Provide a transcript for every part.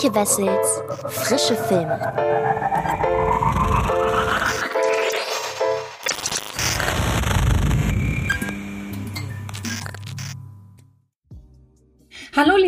Antje Wessels Frische Filme.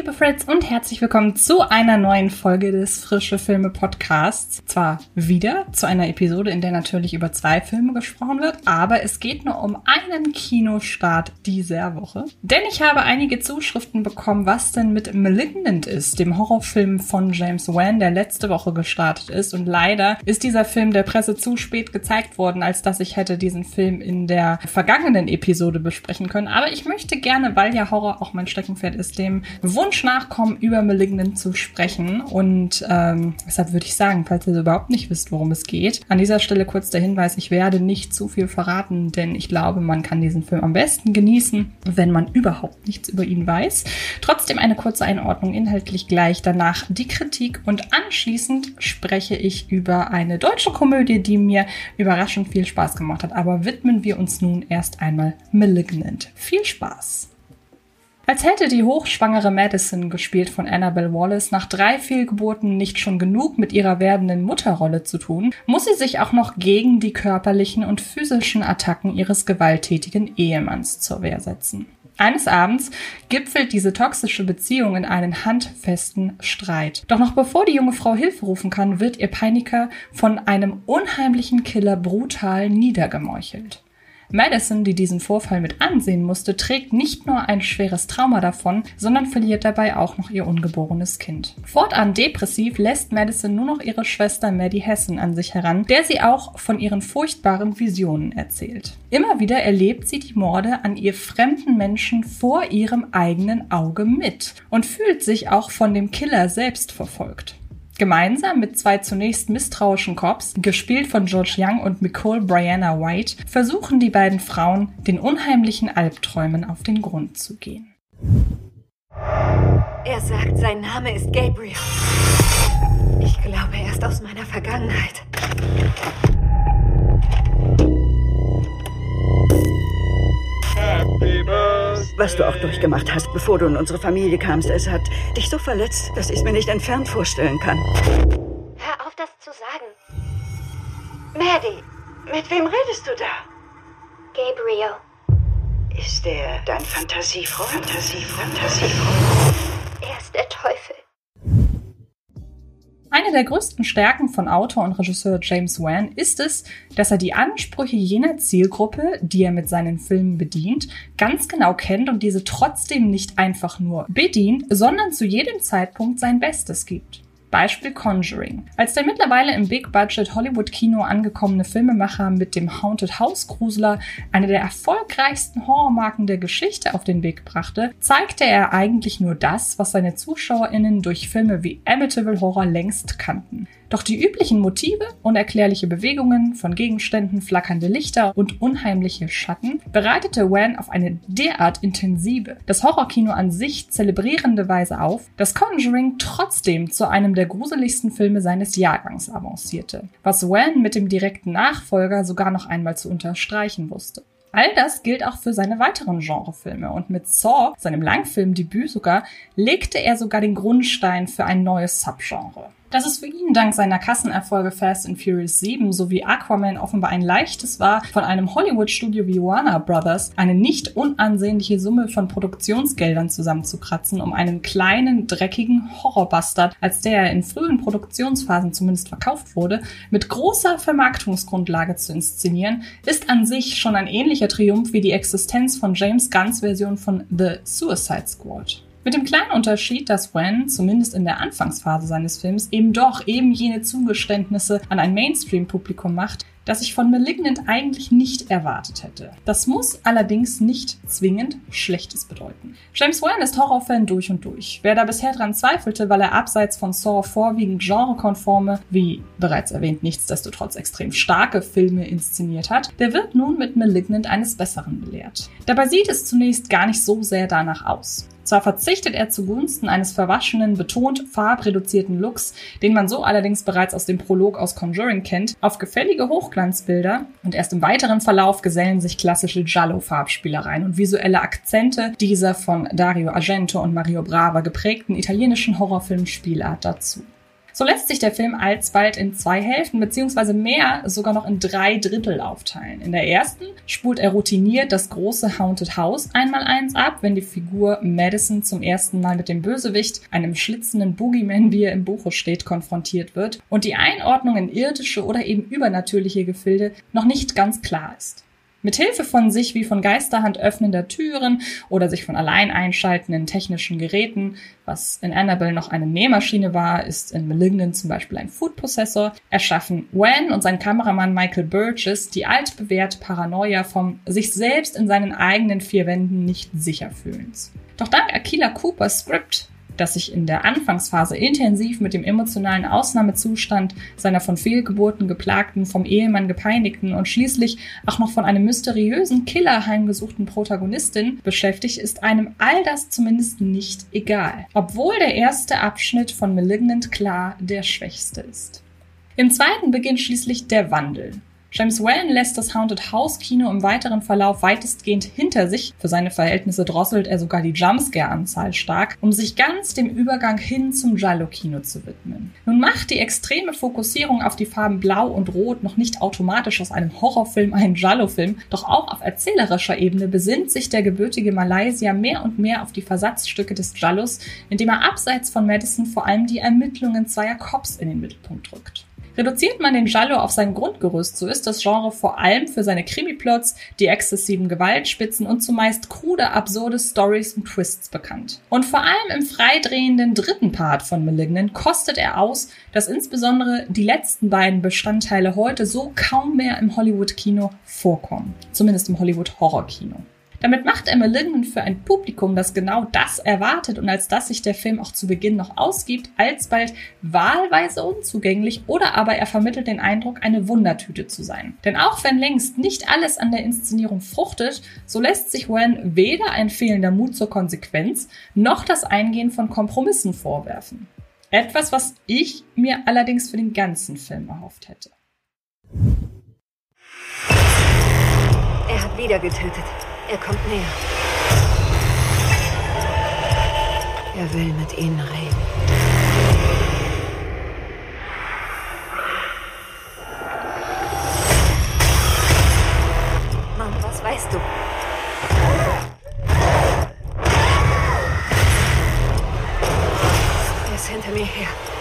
Liebe Freds und herzlich willkommen zu einer neuen Folge des Frische Filme Podcasts. Zwar wieder zu einer Episode, in der natürlich über zwei Filme gesprochen wird, aber es geht nur um einen Kinostart dieser Woche. Denn ich habe einige Zuschriften bekommen, was denn mit Malignant ist, dem Horrorfilm von James Wan, der letzte Woche gestartet ist. Und leider ist dieser Film der Presse zu spät gezeigt worden, als dass ich hätte diesen Film in der vergangenen Episode besprechen können. Aber ich möchte gerne, weil ja Horror auch mein Steckenpferd ist, dem Wunsch nachkommen, über Malignant zu sprechen. Und ähm, deshalb würde ich sagen, falls ihr überhaupt nicht wisst, worum es geht, an dieser Stelle kurz der Hinweis, ich werde nicht zu viel verraten, denn ich glaube, man kann diesen Film am besten genießen, wenn man überhaupt nichts über ihn weiß. Trotzdem eine kurze Einordnung, inhaltlich gleich danach die Kritik und anschließend spreche ich über eine deutsche Komödie, die mir überraschend viel Spaß gemacht hat. Aber widmen wir uns nun erst einmal Malignant. Viel Spaß! Als hätte die hochschwangere Madison, gespielt von Annabelle Wallace, nach drei Fehlgeburten nicht schon genug mit ihrer werdenden Mutterrolle zu tun, muss sie sich auch noch gegen die körperlichen und physischen Attacken ihres gewalttätigen Ehemanns zur Wehr setzen. Eines Abends gipfelt diese toxische Beziehung in einen handfesten Streit. Doch noch bevor die junge Frau Hilfe rufen kann, wird ihr Peiniger von einem unheimlichen Killer brutal niedergemeuchelt. Madison, die diesen Vorfall mit ansehen musste, trägt nicht nur ein schweres Trauma davon, sondern verliert dabei auch noch ihr ungeborenes Kind. Fortan depressiv lässt Madison nur noch ihre Schwester Maddie Hessen an sich heran, der sie auch von ihren furchtbaren Visionen erzählt. Immer wieder erlebt sie die Morde an ihr fremden Menschen vor ihrem eigenen Auge mit und fühlt sich auch von dem Killer selbst verfolgt. Gemeinsam mit zwei zunächst misstrauischen Cops, gespielt von George Young und Nicole Brianna White, versuchen die beiden Frauen, den unheimlichen Albträumen auf den Grund zu gehen. Er sagt, sein Name ist Gabriel. Ich glaube, er ist aus meiner Vergangenheit. Was du auch durchgemacht hast, bevor du in unsere Familie kamst, es hat dich so verletzt, dass ich es mir nicht entfernt vorstellen kann. Hör auf, das zu sagen. Maddie, mit wem redest du da? Gabriel. Ist er dein Fantasiefreund? Fantasiefreund? Fantasiefreund? Er ist der Teufel. Eine der größten Stärken von Autor und Regisseur James Wan ist es, dass er die Ansprüche jener Zielgruppe, die er mit seinen Filmen bedient, ganz genau kennt und diese trotzdem nicht einfach nur bedient, sondern zu jedem Zeitpunkt sein Bestes gibt. Beispiel Conjuring. Als der mittlerweile im Big-Budget Hollywood-Kino angekommene Filmemacher mit dem Haunted House Grusler eine der erfolgreichsten Horrormarken der Geschichte auf den Weg brachte, zeigte er eigentlich nur das, was seine ZuschauerInnen durch Filme wie Amityville Horror längst kannten. Doch die üblichen Motive, unerklärliche Bewegungen von Gegenständen, flackernde Lichter und unheimliche Schatten bereitete Wan auf eine derart intensive, das Horrorkino an sich zelebrierende Weise auf, dass Conjuring trotzdem zu einem der gruseligsten Filme seines Jahrgangs avancierte, was Wan mit dem direkten Nachfolger sogar noch einmal zu unterstreichen wusste. All das gilt auch für seine weiteren Genrefilme und mit Saw, seinem Langfilmdebüt sogar, legte er sogar den Grundstein für ein neues Subgenre. Dass es für ihn dank seiner Kassenerfolge Fast and Furious 7 sowie Aquaman offenbar ein leichtes war, von einem Hollywood-Studio wie Warner Brothers eine nicht unansehnliche Summe von Produktionsgeldern zusammenzukratzen, um einen kleinen, dreckigen Horrorbastard, als der er in frühen Produktionsphasen zumindest verkauft wurde, mit großer Vermarktungsgrundlage zu inszenieren, ist an sich schon ein ähnlicher Triumph wie die Existenz von James Gunns Version von The Suicide Squad. Mit dem kleinen Unterschied, dass Wen, zumindest in der Anfangsphase seines Films, eben doch eben jene Zugeständnisse an ein Mainstream-Publikum macht, das ich von Malignant eigentlich nicht erwartet hätte. Das muss allerdings nicht zwingend Schlechtes bedeuten. James Wan ist Horrorfan durch und durch. Wer da bisher dran zweifelte, weil er abseits von Saw vorwiegend genrekonforme, wie bereits erwähnt, nichtsdestotrotz extrem starke Filme inszeniert hat, der wird nun mit Malignant eines Besseren belehrt. Dabei sieht es zunächst gar nicht so sehr danach aus. Zwar verzichtet er zugunsten eines verwaschenen, betont farbreduzierten Looks, den man so allerdings bereits aus dem Prolog aus Conjuring kennt, auf gefällige Hochglanzbilder und erst im weiteren Verlauf gesellen sich klassische Giallo-Farbspielereien und visuelle Akzente dieser von Dario Argento und Mario Brava geprägten italienischen Horrorfilm-Spielart dazu. So lässt sich der Film alsbald in zwei Hälften beziehungsweise mehr sogar noch in drei Drittel aufteilen. In der ersten spult er routiniert das große Haunted House einmal eins ab, wenn die Figur Madison zum ersten Mal mit dem Bösewicht, einem schlitzenden Boogeyman, wie er im Buche steht, konfrontiert wird und die Einordnung in irdische oder eben übernatürliche Gefilde noch nicht ganz klar ist. Mit Hilfe von sich wie von Geisterhand öffnender Türen oder sich von allein einschaltenden technischen Geräten, was in Annabelle noch eine Nähmaschine war, ist in Malignant zum Beispiel ein Food Processor, erschaffen Wen und sein Kameramann Michael Burgess die altbewährte Paranoia vom sich selbst in seinen eigenen vier Wänden nicht sicher fühlens. Doch dank Akila Coopers Script das sich in der Anfangsphase intensiv mit dem emotionalen Ausnahmezustand seiner von Fehlgeburten geplagten, vom Ehemann gepeinigten und schließlich auch noch von einem mysteriösen Killer heimgesuchten Protagonistin beschäftigt, ist einem all das zumindest nicht egal. Obwohl der erste Abschnitt von Malignant klar der schwächste ist. Im zweiten beginnt schließlich der Wandel. James Wan lässt das Haunted House Kino im weiteren Verlauf weitestgehend hinter sich. Für seine Verhältnisse drosselt er sogar die Jumpscare-Anzahl stark, um sich ganz dem Übergang hin zum Giallo-Kino zu widmen. Nun macht die extreme Fokussierung auf die Farben Blau und Rot noch nicht automatisch aus einem Horrorfilm einen Giallo-Film, doch auch auf erzählerischer Ebene besinnt sich der gebürtige Malaysia mehr und mehr auf die Versatzstücke des Giallos, indem er abseits von Madison vor allem die Ermittlungen zweier Cops in den Mittelpunkt rückt. Reduziert man den Giallo auf sein Grundgerüst, so ist das Genre vor allem für seine Krimiplots, die exzessiven Gewaltspitzen und zumeist krude, absurde Stories und Twists bekannt. Und vor allem im freidrehenden dritten Part von Malignant kostet er aus, dass insbesondere die letzten beiden Bestandteile heute so kaum mehr im Hollywood-Kino vorkommen. Zumindest im Hollywood-Horror-Kino. Damit macht er Malignant für ein Publikum, das genau das erwartet und als das sich der Film auch zu Beginn noch ausgibt, alsbald wahlweise unzugänglich oder aber er vermittelt den Eindruck, eine Wundertüte zu sein. Denn auch wenn längst nicht alles an der Inszenierung fruchtet, so lässt sich Wen weder ein fehlender Mut zur Konsequenz noch das Eingehen von Kompromissen vorwerfen. Etwas, was ich mir allerdings für den ganzen Film erhofft hätte. Er hat wieder getötet. Er kommt näher. Er will mit Ihnen reden. Mom, was weißt du? Er ist hinter mir her.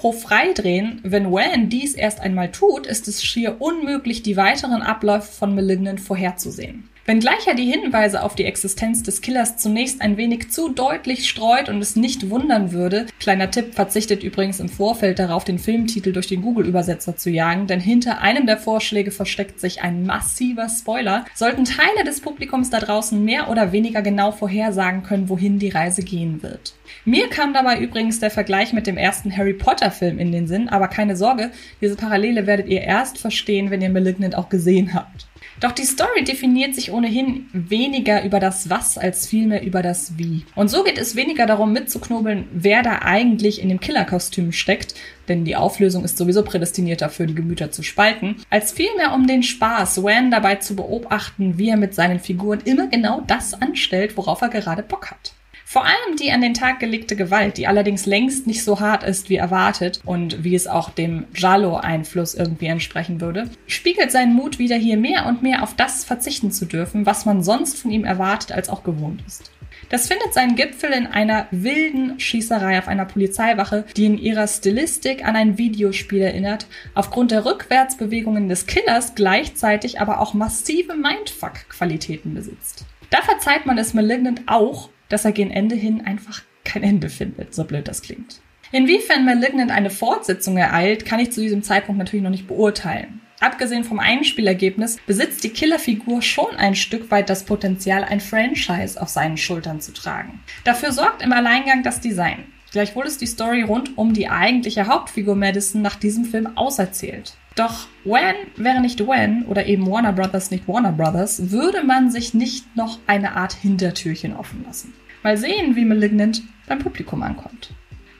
Apropos Freidrehen, wenn Wan dies erst einmal tut, ist es schier unmöglich, die weiteren Abläufe von Malignant vorherzusehen. Wenngleich er die Hinweise auf die Existenz des Killers zunächst ein wenig zu deutlich streut und es nicht wundern würde, kleiner Tipp verzichtet übrigens im Vorfeld darauf, den Filmtitel durch den Google-Übersetzer zu jagen, denn hinter einem der Vorschläge versteckt sich ein massiver Spoiler, sollten Teile des Publikums da draußen mehr oder weniger genau vorhersagen können, wohin die Reise gehen wird. Mir kam dabei übrigens der Vergleich mit dem ersten Harry Potter Film in den Sinn, aber keine Sorge, diese Parallele werdet ihr erst verstehen, wenn ihr Malignant auch gesehen habt. Doch die Story definiert sich ohnehin weniger über das Was als vielmehr über das Wie. Und so geht es weniger darum mitzuknobeln, wer da eigentlich in dem Killerkostüm steckt, denn die Auflösung ist sowieso prädestiniert dafür, die Gemüter zu spalten, als vielmehr um den Spaß, Wan dabei zu beobachten, wie er mit seinen Figuren immer genau das anstellt, worauf er gerade Bock hat. Vor allem die an den Tag gelegte Gewalt, die allerdings längst nicht so hart ist wie erwartet und wie es auch dem Jalo-Einfluss irgendwie entsprechen würde, spiegelt seinen Mut wieder hier mehr und mehr auf das verzichten zu dürfen, was man sonst von ihm erwartet als auch gewohnt ist. Das findet seinen Gipfel in einer wilden Schießerei auf einer Polizeiwache, die in ihrer Stilistik an ein Videospiel erinnert, aufgrund der Rückwärtsbewegungen des Killers gleichzeitig aber auch massive Mindfuck-Qualitäten besitzt. Da verzeiht man es Malignant auch, dass er gegen Ende hin einfach kein Ende findet, so blöd das klingt. Inwiefern Malignant eine Fortsetzung ereilt, kann ich zu diesem Zeitpunkt natürlich noch nicht beurteilen. Abgesehen vom Einspielergebnis besitzt die Killerfigur schon ein Stück weit das Potenzial, ein Franchise auf seinen Schultern zu tragen. Dafür sorgt im Alleingang das Design. Gleichwohl ist die Story rund um die eigentliche Hauptfigur Madison nach diesem Film auserzählt. Doch When wäre nicht When oder eben Warner Brothers nicht Warner Brothers, würde man sich nicht noch eine Art Hintertürchen offen lassen. Mal sehen, wie Malignant beim Publikum ankommt.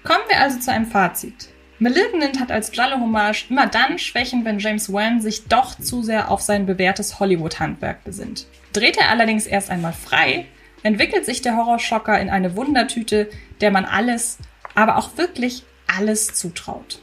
Kommen wir also zu einem Fazit. Malignant hat als Giallo-Hommage immer dann Schwächen, wenn James Wan sich doch zu sehr auf sein bewährtes Hollywood-Handwerk besinnt. Dreht er allerdings erst einmal frei, entwickelt sich der Horrorschocker in eine Wundertüte, der man alles, aber auch wirklich alles zutraut.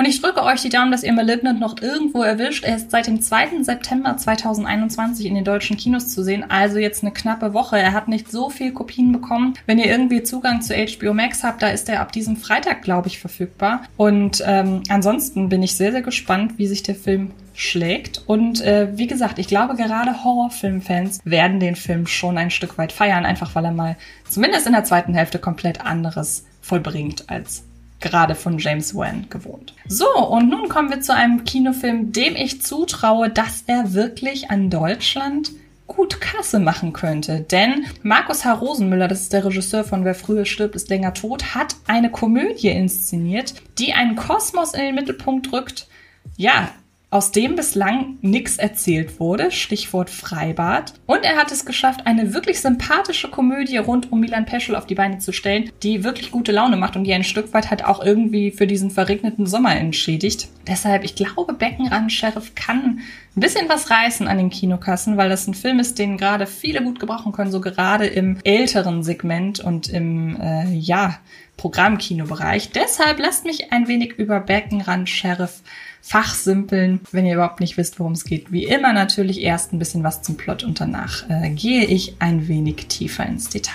Und ich drücke euch die Daumen, dass ihr Malignant noch irgendwo erwischt. Er ist seit dem 2. September 2021 in den deutschen Kinos zu sehen, also jetzt eine knappe Woche. Er hat nicht so viel Kopien bekommen. Wenn ihr irgendwie Zugang zu HBO Max habt, da ist er ab diesem Freitag, glaube ich, verfügbar. Und ähm, ansonsten bin ich sehr, sehr gespannt, wie sich der Film schlägt. Und äh, wie gesagt, ich glaube, gerade Horrorfilmfans werden den Film schon ein Stück weit feiern, einfach weil er mal zumindest in der zweiten Hälfte komplett anderes vollbringt als gerade von James Wan gewohnt. So, und nun kommen wir zu einem Kinofilm, dem ich zutraue, dass er wirklich an Deutschland gut Kasse machen könnte. Denn Markus H. Rosenmüller, das ist der Regisseur von Wer früher stirbt, ist länger tot, hat eine Komödie inszeniert, die einen Kosmos in den Mittelpunkt rückt. Ja, aus dem bislang nichts erzählt wurde, Stichwort Freibad. Und er hat es geschafft, eine wirklich sympathische Komödie rund um Milan Peschel auf die Beine zu stellen, die wirklich gute Laune macht und die ein Stück weit halt auch irgendwie für diesen verregneten Sommer entschädigt. Deshalb, ich glaube, Beckenrand Sheriff kann ein bisschen was reißen an den Kinokassen, weil das ein Film ist, den gerade viele gut gebrauchen können, so gerade im älteren Segment und im, äh, ja, Programmkinobereich. Deshalb lasst mich ein wenig über Beckenrand Sheriff fachsimpeln, wenn ihr überhaupt nicht wisst, worum es geht. Wie immer natürlich erst ein bisschen was zum Plot und danach äh, gehe ich ein wenig tiefer ins Detail.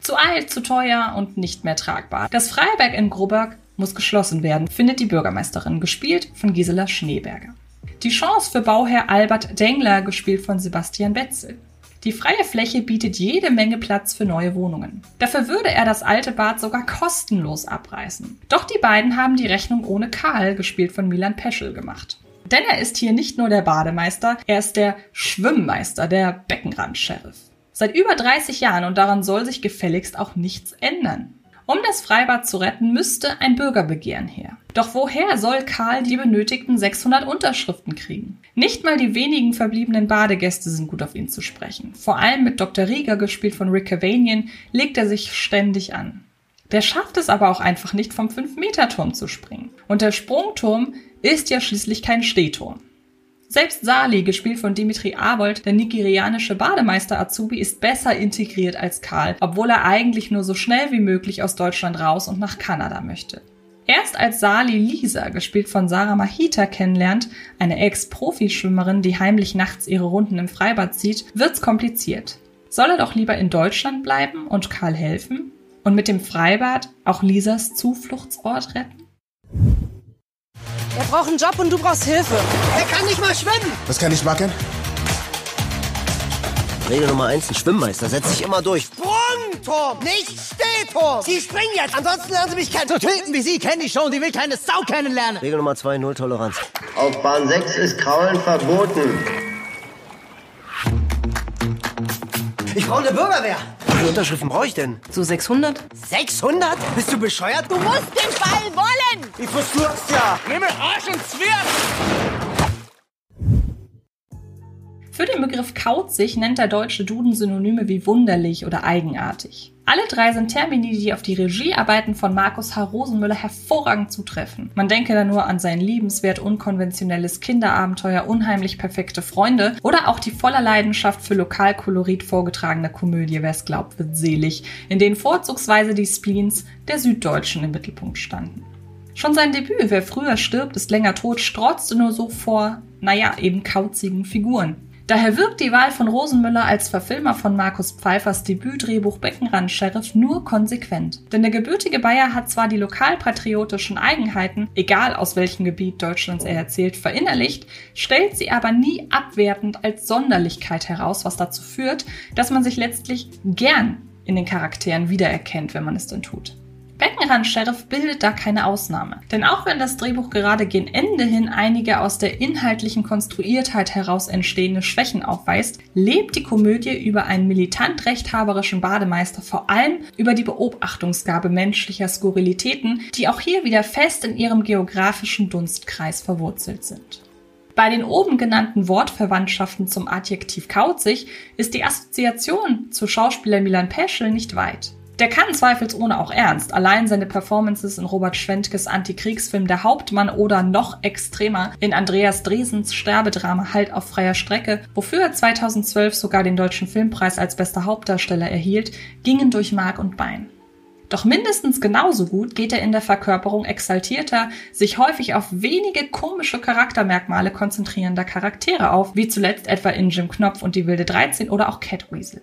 Zu alt, zu teuer und nicht mehr tragbar. Das Freiberg in Groberg muss geschlossen werden, findet die Bürgermeisterin, gespielt von Gisela Schneeberger. Die Chance für Bauherr Albert Dengler, gespielt von Sebastian Betzel. Die freie Fläche bietet jede Menge Platz für neue Wohnungen. Dafür würde er das alte Bad sogar kostenlos abreißen. Doch die beiden haben die Rechnung ohne Karl, gespielt von Milan Peschel, gemacht. Denn er ist hier nicht nur der Bademeister, er ist der Schwimmmeister, der Beckenrand-Sheriff. Seit über 30 Jahren und daran soll sich gefälligst auch nichts ändern. Um das Freibad zu retten, müsste ein Bürgerbegehren her. Doch woher soll Karl die benötigten 600 Unterschriften kriegen? Nicht mal die wenigen verbliebenen Badegäste sind gut auf ihn zu sprechen. Vor allem mit Dr. Rieger, gespielt von Rick Cavanian, legt er sich ständig an. Der schafft es aber auch einfach nicht, vom 5-Meter-Turm zu springen. Und der Sprungturm ist ja schließlich kein Stehturm. Selbst Sali, gespielt von Dimitri Abold, der nigerianische Bademeister Azubi, ist besser integriert als Karl, obwohl er eigentlich nur so schnell wie möglich aus Deutschland raus und nach Kanada möchte. Erst als Sali Lisa, gespielt von Sarah Mahita, kennenlernt, eine Ex-Profischwimmerin, die heimlich nachts ihre Runden im Freibad zieht, wird's kompliziert. Soll er doch lieber in Deutschland bleiben und Karl helfen? Und mit dem Freibad auch Lisas Zufluchtsort retten? Er braucht einen Job und du brauchst Hilfe. Er kann nicht mal schwimmen. Was kann ich machen? Regel Nummer eins, ein Schwimmmeister setzt sich immer durch. Sprungturm, nicht Stehturm. Sie springen jetzt, ansonsten lernen Sie mich kennen. So Typen wie Sie kenne ich schon, die will keine Sau kennenlernen. Regel Nummer zwei, Null Toleranz. Auf Bahn 6 ist Kraulen verboten. Ich brauche eine Bürgerwehr. Wie viele Unterschriften brauche ich denn? So 600? 600? Bist du bescheuert? Du musst den Ball wollen! Ich versuch's ja. Nimm mir Arsch und Zwirn! Für den Begriff kauzig nennt der deutsche Duden Synonyme wie wunderlich oder eigenartig. Alle drei sind Termini, die auf die Regiearbeiten von Markus H. Rosenmüller hervorragend zutreffen. Man denke da nur an sein liebenswert unkonventionelles Kinderabenteuer Unheimlich perfekte Freunde oder auch die voller Leidenschaft für Lokalkolorit vorgetragene Komödie Wer's glaubt, wird selig, in denen vorzugsweise die Spleens der Süddeutschen im Mittelpunkt standen. Schon sein Debüt Wer früher stirbt, ist länger tot, strotzte nur so vor, naja, eben kauzigen Figuren. Daher wirkt die Wahl von Rosenmüller als Verfilmer von Markus Pfeiffers Debütdrehbuch Beckenrand Sheriff nur konsequent. Denn der gebürtige Bayer hat zwar die lokalpatriotischen Eigenheiten, egal aus welchem Gebiet Deutschlands er erzählt, verinnerlicht, stellt sie aber nie abwertend als Sonderlichkeit heraus, was dazu führt, dass man sich letztlich gern in den Charakteren wiedererkennt, wenn man es denn tut. Beckenrand-Sheriff bildet da keine Ausnahme. Denn auch wenn das Drehbuch gerade gen Ende hin einige aus der inhaltlichen Konstruiertheit heraus entstehende Schwächen aufweist, lebt die Komödie über einen militant rechthaberischen Bademeister vor allem über die Beobachtungsgabe menschlicher Skurrilitäten, die auch hier wieder fest in ihrem geografischen Dunstkreis verwurzelt sind. Bei den oben genannten Wortverwandtschaften zum Adjektiv kauzig ist die Assoziation zu Schauspieler Milan Peschel nicht weit. Der kann zweifelsohne auch ernst. Allein seine Performances in Robert Schwentkes Antikriegsfilm Der Hauptmann oder noch extremer in Andreas Dresens Sterbedrama Halt auf freier Strecke, wofür er 2012 sogar den Deutschen Filmpreis als bester Hauptdarsteller erhielt, gingen durch Mark und Bein. Doch mindestens genauso gut geht er in der Verkörperung exaltierter, sich häufig auf wenige komische Charaktermerkmale konzentrierender Charaktere auf, wie zuletzt etwa in Jim Knopf und die wilde 13 oder auch Catweasel.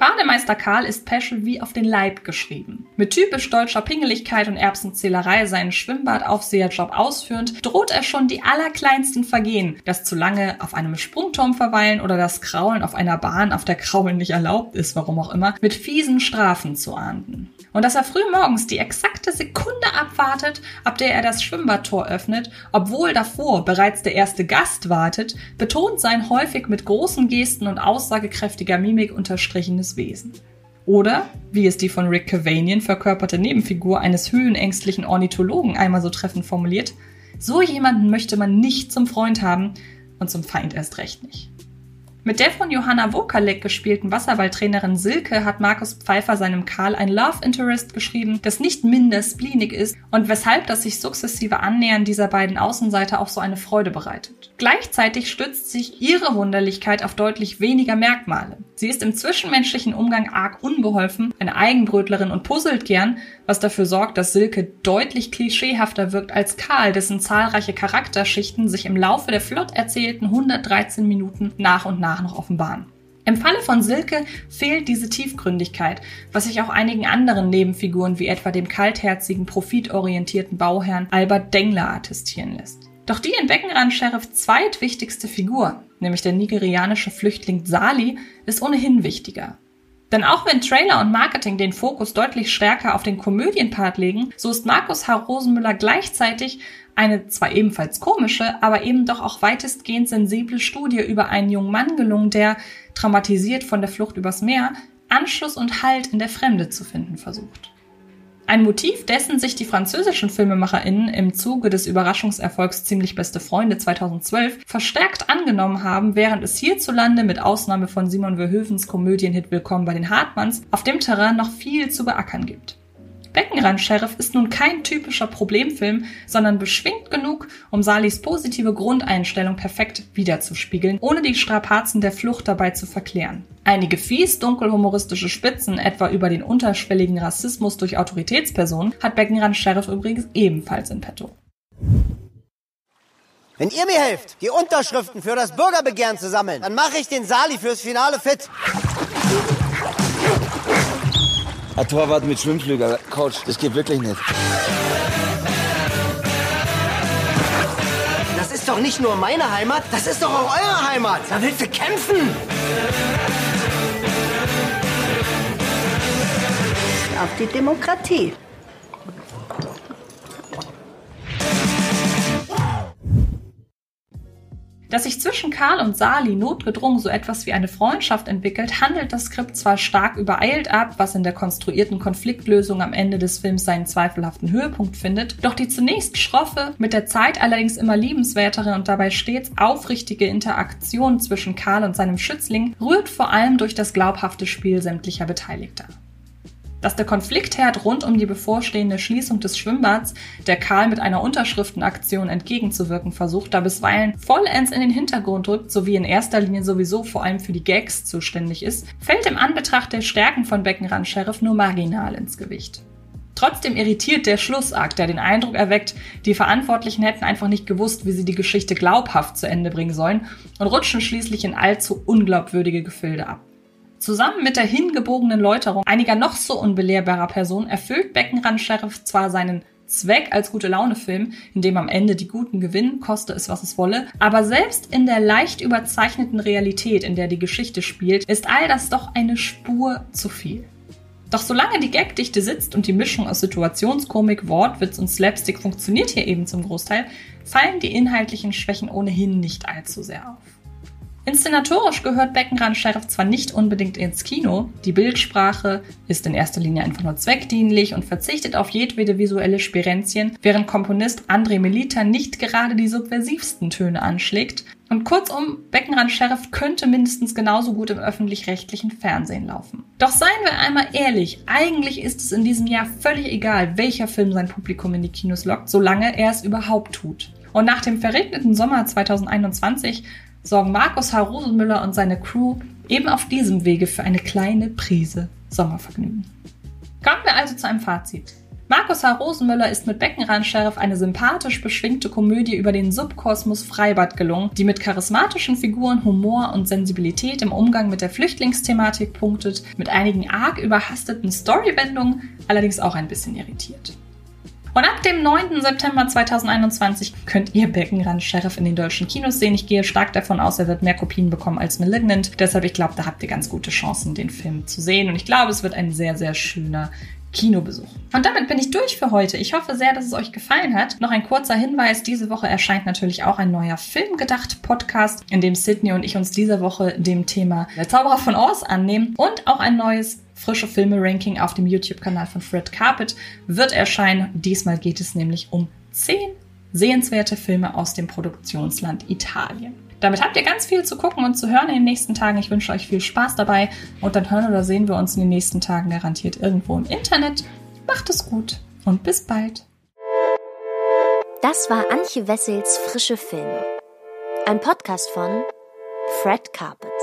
Bademeister Karl ist Peschel wie auf den Leib geschrieben. Mit typisch deutscher Pingeligkeit und Erbsenzählerei seinen Schwimmbadaufseherjob ausführend, droht er schon die allerkleinsten Vergehen, das zu lange auf einem Sprungturm verweilen oder das Kraulen auf einer Bahn, auf der Kraulen nicht erlaubt ist, warum auch immer, mit fiesen Strafen zu ahnden. Und dass er früh morgens die exakte Sekunde abwartet, ab der er das Schwimmbadtor öffnet, obwohl davor bereits der erste Gast wartet, betont sein häufig mit großen Gesten und aussagekräftiger Mimik unterstrichenes Wesen. Oder, wie es die von Rick Cavanian verkörperte Nebenfigur eines höhenängstlichen Ornithologen einmal so treffend formuliert, so jemanden möchte man nicht zum Freund haben und zum Feind erst recht nicht. Mit der von Johanna Wokalek gespielten Wasserballtrainerin Silke hat Markus Pfeiffer seinem Karl ein Love Interest geschrieben, das nicht minder spleenig ist und weshalb das sich sukzessive Annähern dieser beiden Außenseiter auch so eine Freude bereitet. Gleichzeitig stützt sich ihre Wunderlichkeit auf deutlich weniger Merkmale. Sie ist im zwischenmenschlichen Umgang arg unbeholfen, eine Eigenbrötlerin und puzzelt gern, was dafür sorgt, dass Silke deutlich klischeehafter wirkt als Karl, dessen zahlreiche Charakterschichten sich im Laufe der flott erzählten 113 Minuten nach und nach danach noch offenbaren. Im Falle von Silke fehlt diese Tiefgründigkeit, was sich auch einigen anderen Nebenfiguren wie etwa dem kaltherzigen, profitorientierten Bauherrn Albert Dengler attestieren lässt. Doch die in Beckenrand-Sheriff zweitwichtigste Figur, nämlich der nigerianische Flüchtling Sali, ist ohnehin wichtiger. Denn auch wenn Trailer und Marketing den Fokus deutlich stärker auf den Komödienpart legen, so ist Markus H. Rosenmüller gleichzeitig eine zwar ebenfalls komische, aber eben doch auch weitestgehend sensible Studie über einen jungen Mann gelungen, der, traumatisiert von der Flucht übers Meer, Anschluss und Halt in der Fremde zu finden versucht. Ein Motiv, dessen sich die französischen FilmemacherInnen im Zuge des Überraschungserfolgs Ziemlich beste Freunde 2012 verstärkt angenommen haben, während es hierzulande mit Ausnahme von Simon Verhoevens Komödienhit Willkommen bei den Hartmanns auf dem Terrain noch viel zu beackern gibt. Beckenrand-Sheriff ist nun kein typischer Problemfilm, sondern beschwingt genug, um Salis positive Grundeinstellung perfekt wiederzuspiegeln, ohne die Strapazen der Flucht dabei zu verklären. Einige fies dunkelhumoristische Spitzen, etwa über den unterschwelligen Rassismus durch Autoritätspersonen, hat Beckenrand-Sheriff übrigens ebenfalls in petto. Wenn ihr mir helft, die Unterschriften für das Bürgerbegehren zu sammeln, dann mache ich den Sali fürs Finale fit. Ein Torwart mit Schwimmflügel. Coach, das geht wirklich nicht. Das ist doch nicht nur meine Heimat, das ist doch auch eure Heimat. Da willst du kämpfen. Auf die Demokratie. Dass sich zwischen Karl und Sali notgedrungen so etwas wie eine Freundschaft entwickelt, handelt das Skript zwar stark übereilt ab, was in der konstruierten Konfliktlösung am Ende des Films seinen zweifelhaften Höhepunkt findet, doch die zunächst schroffe, mit der Zeit allerdings immer liebenswertere und dabei stets aufrichtige Interaktion zwischen Karl und seinem Schützling rührt vor allem durch das glaubhafte Spiel sämtlicher Beteiligter dass der Konfliktherd rund um die bevorstehende Schließung des Schwimmbads, der Karl mit einer Unterschriftenaktion entgegenzuwirken versucht, da bisweilen vollends in den Hintergrund rückt, sowie in erster Linie sowieso vor allem für die Gags zuständig ist, fällt im Anbetracht der Stärken von Beckenrand Sheriff nur marginal ins Gewicht. Trotzdem irritiert der Schlussakt, der den Eindruck erweckt, die Verantwortlichen hätten einfach nicht gewusst, wie sie die Geschichte glaubhaft zu Ende bringen sollen und rutschen schließlich in allzu unglaubwürdige Gefilde ab. Zusammen mit der hingebogenen Läuterung einiger noch so unbelehrbarer Personen erfüllt Beckenrand-Sheriff zwar seinen Zweck als gute Laune-Film, in dem am Ende die Guten gewinnen, koste es was es wolle, aber selbst in der leicht überzeichneten Realität, in der die Geschichte spielt, ist all das doch eine Spur zu viel. Doch solange die Gagdichte sitzt und die Mischung aus Situationskomik, Wortwitz und Slapstick funktioniert hier eben zum Großteil, fallen die inhaltlichen Schwächen ohnehin nicht allzu sehr auf. Inszenatorisch gehört Beckenrand Sheriff zwar nicht unbedingt ins Kino, die Bildsprache ist in erster Linie einfach nur zweckdienlich und verzichtet auf jedwede visuelle Spirenzien, während Komponist André Melita nicht gerade die subversivsten Töne anschlägt. Und kurzum, Beckenrand Sheriff könnte mindestens genauso gut im öffentlich-rechtlichen Fernsehen laufen. Doch seien wir einmal ehrlich, eigentlich ist es in diesem Jahr völlig egal, welcher Film sein Publikum in die Kinos lockt, solange er es überhaupt tut. Und nach dem verregneten Sommer 2021 sorgen Markus H. Rosenmüller und seine Crew eben auf diesem Wege für eine kleine Prise Sommervergnügen. Kommen wir also zu einem Fazit. Markus H. Rosenmüller ist mit Beckenrand Sheriff eine sympathisch beschwingte Komödie über den Subkosmos Freibad gelungen, die mit charismatischen Figuren, Humor und Sensibilität im Umgang mit der Flüchtlingsthematik punktet, mit einigen arg überhasteten Storywendungen, allerdings auch ein bisschen irritiert. Und ab dem 9. September 2021 könnt ihr Beckenrand Sheriff in den deutschen Kinos sehen. Ich gehe stark davon aus, er wird mehr Kopien bekommen als Malignant. Deshalb, ich glaube, da habt ihr ganz gute Chancen, den Film zu sehen. Und ich glaube, es wird ein sehr, sehr schöner Kinobesuch. Und damit bin ich durch für heute. Ich hoffe sehr, dass es euch gefallen hat. Noch ein kurzer Hinweis. Diese Woche erscheint natürlich auch ein neuer Filmgedacht-Podcast, in dem Sydney und ich uns diese Woche dem Thema Der Zauberer von Oz annehmen und auch ein neues frische Filme-Ranking auf dem YouTube-Kanal von Fred Carpet wird erscheinen. Diesmal geht es nämlich um 10 sehenswerte Filme aus dem Produktionsland Italien. Damit habt ihr ganz viel zu gucken und zu hören in den nächsten Tagen. Ich wünsche euch viel Spaß dabei und dann hören oder sehen wir uns in den nächsten Tagen garantiert irgendwo im Internet. Macht es gut und bis bald. Das war Antje Wessels Frische Filme. Ein Podcast von Fred Carpet.